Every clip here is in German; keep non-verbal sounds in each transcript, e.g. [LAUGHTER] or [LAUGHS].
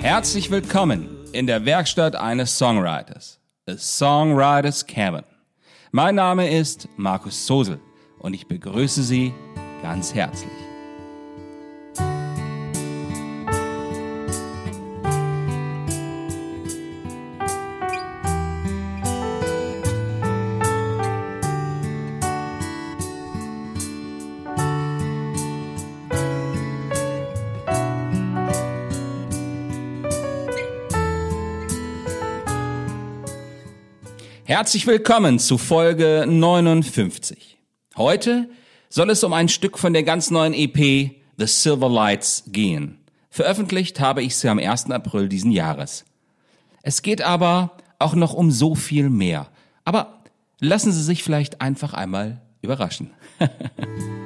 Herzlich willkommen in der Werkstatt eines Songwriters, A Songwriters Cabin. Mein Name ist Markus Sosel und ich begrüße Sie ganz herzlich. Herzlich willkommen zu Folge 59. Heute soll es um ein Stück von der ganz neuen EP The Silver Lights gehen. Veröffentlicht habe ich sie am 1. April diesen Jahres. Es geht aber auch noch um so viel mehr. Aber lassen Sie sich vielleicht einfach einmal überraschen. [LAUGHS]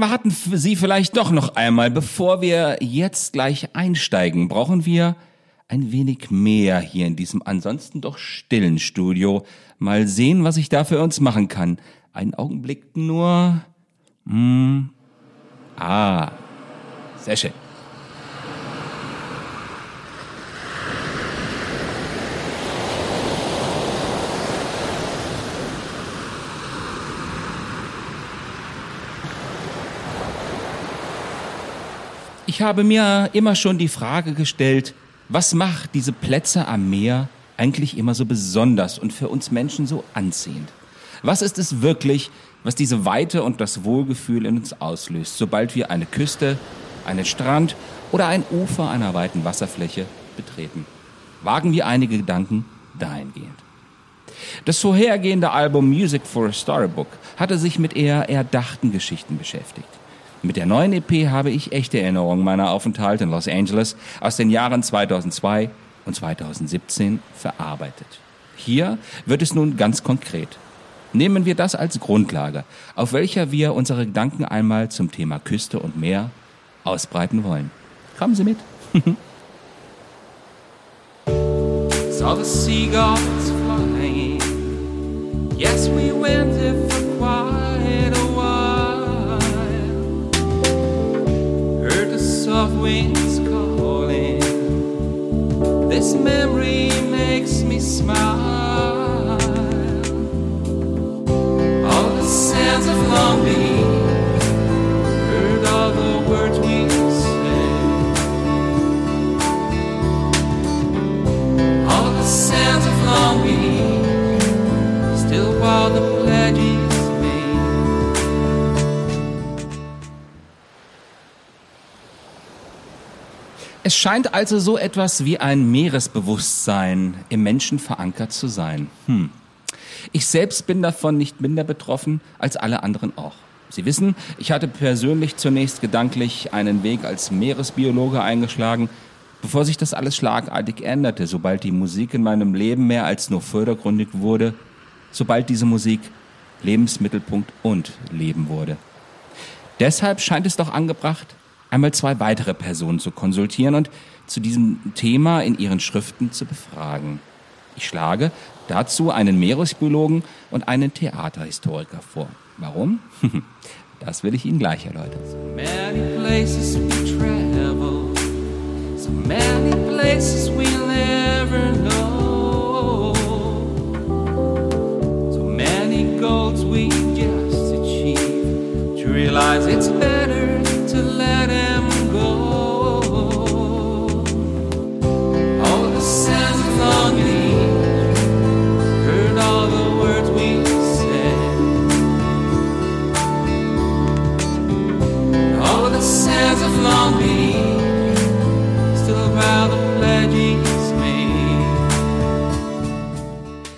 Warten Sie vielleicht doch noch einmal, bevor wir jetzt gleich einsteigen, brauchen wir ein wenig mehr hier in diesem ansonsten doch stillen Studio. Mal sehen, was ich da für uns machen kann. Einen Augenblick nur. Hm. Ah, sehr schön. Ich habe mir immer schon die Frage gestellt, was macht diese Plätze am Meer eigentlich immer so besonders und für uns Menschen so anziehend? Was ist es wirklich, was diese Weite und das Wohlgefühl in uns auslöst, sobald wir eine Küste, einen Strand oder ein Ufer einer weiten Wasserfläche betreten? Wagen wir einige Gedanken dahingehend. Das vorhergehende Album Music for a Storybook hatte sich mit eher erdachten Geschichten beschäftigt. Mit der neuen EP habe ich echte Erinnerungen meiner Aufenthalte in Los Angeles aus den Jahren 2002 und 2017 verarbeitet. Hier wird es nun ganz konkret. Nehmen wir das als Grundlage, auf welcher wir unsere Gedanken einmal zum Thema Küste und Meer ausbreiten wollen. Kommen Sie mit. [LAUGHS] Saw the seagulls flying. Yes, we went winds calling. This memory makes me smile. All the sands of Long. Es scheint also so etwas wie ein Meeresbewusstsein im Menschen verankert zu sein. Hm. Ich selbst bin davon nicht minder betroffen als alle anderen auch. Sie wissen, ich hatte persönlich zunächst gedanklich einen Weg als Meeresbiologe eingeschlagen, bevor sich das alles schlagartig änderte, sobald die Musik in meinem Leben mehr als nur vordergründig wurde, sobald diese Musik Lebensmittelpunkt und Leben wurde. Deshalb scheint es doch angebracht, einmal zwei weitere Personen zu konsultieren und zu diesem Thema in ihren Schriften zu befragen. Ich schlage dazu einen Meeresbiologen und einen Theaterhistoriker vor. Warum? [LAUGHS] Das will ich Ihnen gleich erläutern.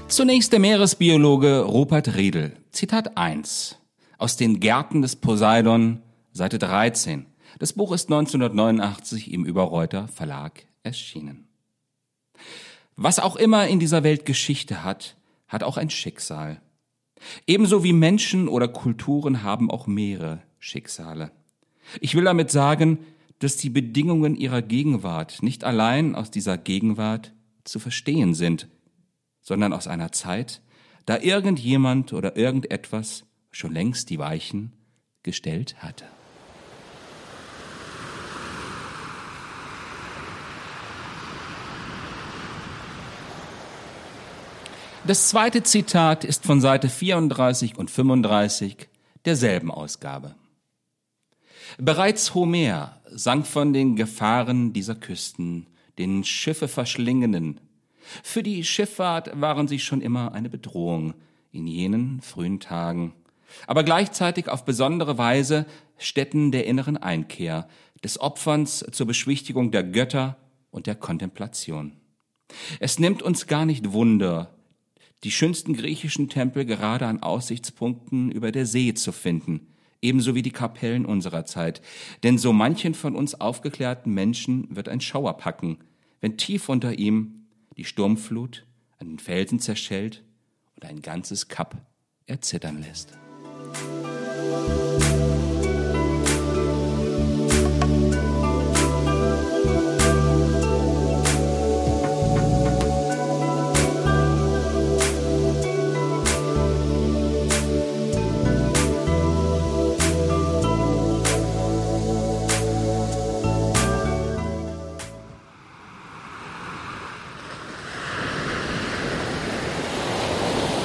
Zunächst der Meeresbiologe Rupert Riedel. Zitat 1. Aus den Gärten des Poseidon, Seite 13. Das Buch ist 1989 im Überreuter Verlag erschienen. Was auch immer in dieser Welt Geschichte hat, hat auch ein Schicksal. Ebenso wie Menschen oder Kulturen haben auch Meere Schicksale. Ich will damit sagen, dass die Bedingungen ihrer Gegenwart nicht allein aus dieser Gegenwart zu verstehen sind, sondern aus einer Zeit, da irgendjemand oder irgendetwas schon längst die Weichen gestellt hatte. Das zweite Zitat ist von Seite 34 und 35 derselben Ausgabe. Bereits Homer sang von den Gefahren dieser Küsten, den Schiffe verschlingenden. Für die Schifffahrt waren sie schon immer eine Bedrohung in jenen frühen Tagen, aber gleichzeitig auf besondere Weise Stätten der inneren Einkehr, des Opferns zur Beschwichtigung der Götter und der Kontemplation. Es nimmt uns gar nicht Wunder, die schönsten griechischen Tempel gerade an Aussichtspunkten über der See zu finden, ebenso wie die Kapellen unserer Zeit. Denn so manchen von uns aufgeklärten Menschen wird ein Schauer packen, wenn tief unter ihm die Sturmflut an den Felsen zerschellt und ein ganzes Kap erzittern lässt.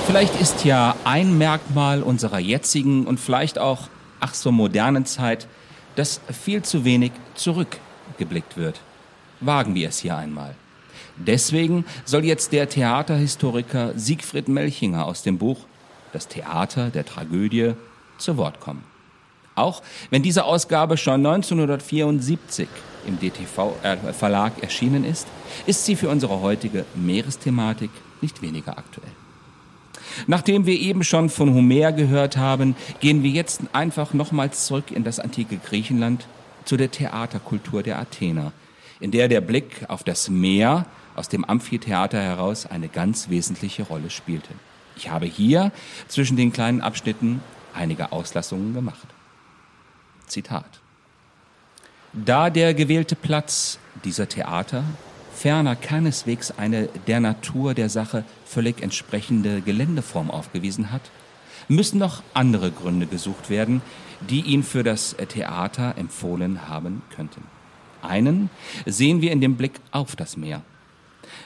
Vielleicht ist ja ein Merkmal unserer jetzigen und vielleicht auch ach so modernen Zeit, dass viel zu wenig zurückgeblickt wird. Wagen wir es hier einmal. Deswegen soll jetzt der Theaterhistoriker Siegfried Melchinger aus dem Buch Das Theater der Tragödie zu Wort kommen. Auch wenn diese Ausgabe schon 1974 im DTV-Verlag äh, erschienen ist, ist sie für unsere heutige Meeresthematik nicht weniger aktuell. Nachdem wir eben schon von Homer gehört haben, gehen wir jetzt einfach nochmals zurück in das antike Griechenland zu der Theaterkultur der Athener, in der der Blick auf das Meer aus dem Amphitheater heraus eine ganz wesentliche Rolle spielte. Ich habe hier zwischen den kleinen Abschnitten einige Auslassungen gemacht. Zitat. Da der gewählte Platz dieser Theater ferner keineswegs eine der Natur der Sache völlig entsprechende Geländeform aufgewiesen hat, müssen noch andere Gründe gesucht werden, die ihn für das Theater empfohlen haben könnten. Einen sehen wir in dem Blick auf das Meer.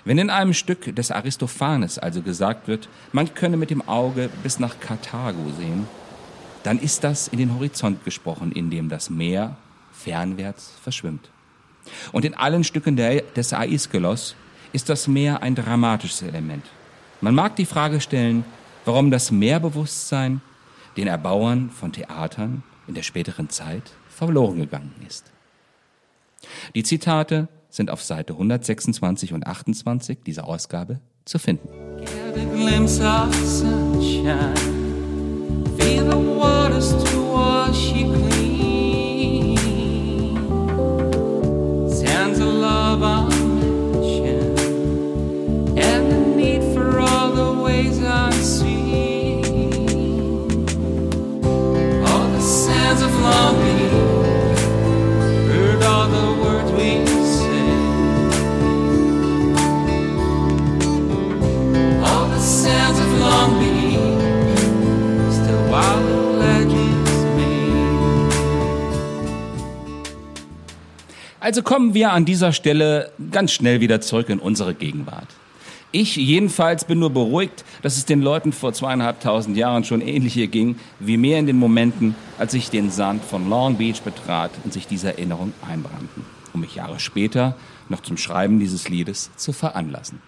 Wenn in einem Stück des Aristophanes also gesagt wird, man könne mit dem Auge bis nach Karthago sehen, dann ist das in den Horizont gesprochen, in dem das Meer fernwärts verschwimmt. Und in allen Stücken der, des Aeschylus ist das Meer ein dramatisches Element. Man mag die Frage stellen, warum das Mehrbewusstsein den Erbauern von Theatern in der späteren Zeit verloren gegangen ist. Die Zitate sind auf Seite 126 und 28 dieser Ausgabe zu finden. Feel the waters to wash you clean. Also kommen wir an dieser Stelle ganz schnell wieder zurück in unsere Gegenwart. Ich jedenfalls bin nur beruhigt, dass es den Leuten vor zweieinhalbtausend Jahren schon ähnlich hier ging, wie mir in den Momenten, als ich den Sand von Long Beach betrat und sich diese Erinnerungen einbrannten, um mich Jahre später noch zum Schreiben dieses Liedes zu veranlassen.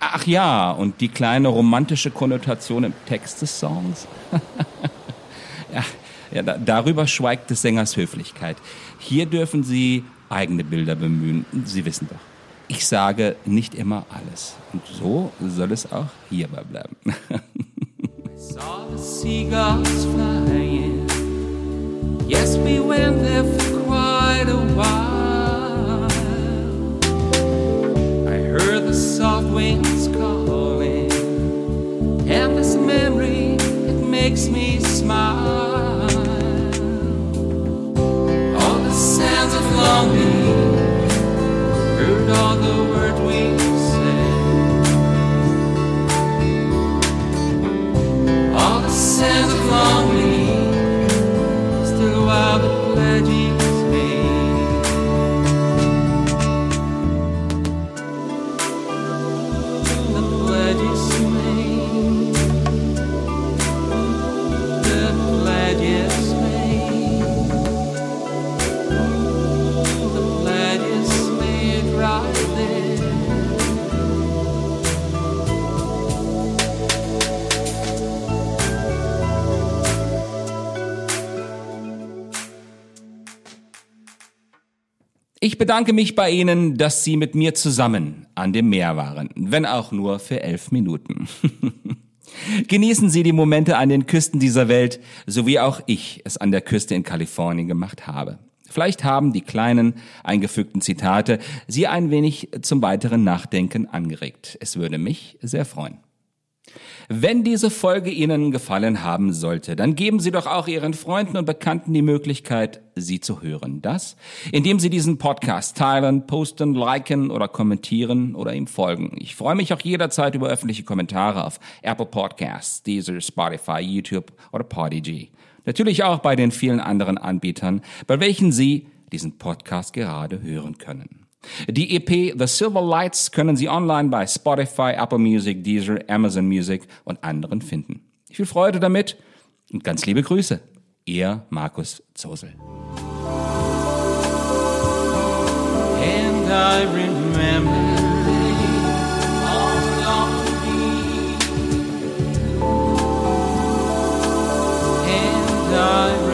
Ach ja, und die kleine romantische Konnotation im Text des Songs. [LAUGHS] ja, ja, darüber schweigt des Sängers Höflichkeit. Hier dürfen Sie eigene Bilder bemühen. Sie wissen doch. Ich sage nicht immer alles. Und so soll es auch hierbei bleiben. [LAUGHS] Saw the seagulls flying. Yes, we went there for quite a while. I heard the soft winds calling, and this memory it makes me smile. The words we Ich bedanke mich bei Ihnen, dass Sie mit mir zusammen an dem Meer waren, wenn auch nur für elf Minuten. [LAUGHS] Genießen Sie die Momente an den Küsten dieser Welt, so wie auch ich es an der Küste in Kalifornien gemacht habe. Vielleicht haben die kleinen, eingefügten Zitate Sie ein wenig zum weiteren Nachdenken angeregt. Es würde mich sehr freuen. Wenn diese Folge Ihnen gefallen haben sollte, dann geben Sie doch auch Ihren Freunden und Bekannten die Möglichkeit, sie zu hören. Das, indem Sie diesen Podcast teilen, posten, liken oder kommentieren oder ihm folgen. Ich freue mich auch jederzeit über öffentliche Kommentare auf Apple Podcasts, Deezer, Spotify, YouTube oder Podigy. Natürlich auch bei den vielen anderen Anbietern, bei welchen Sie diesen Podcast gerade hören können. Die EP The Silver Lights können Sie online bei Spotify, Apple Music, Deezer, Amazon Music und anderen finden. Viel Freude damit und ganz liebe Grüße. Ihr Markus Zosel. I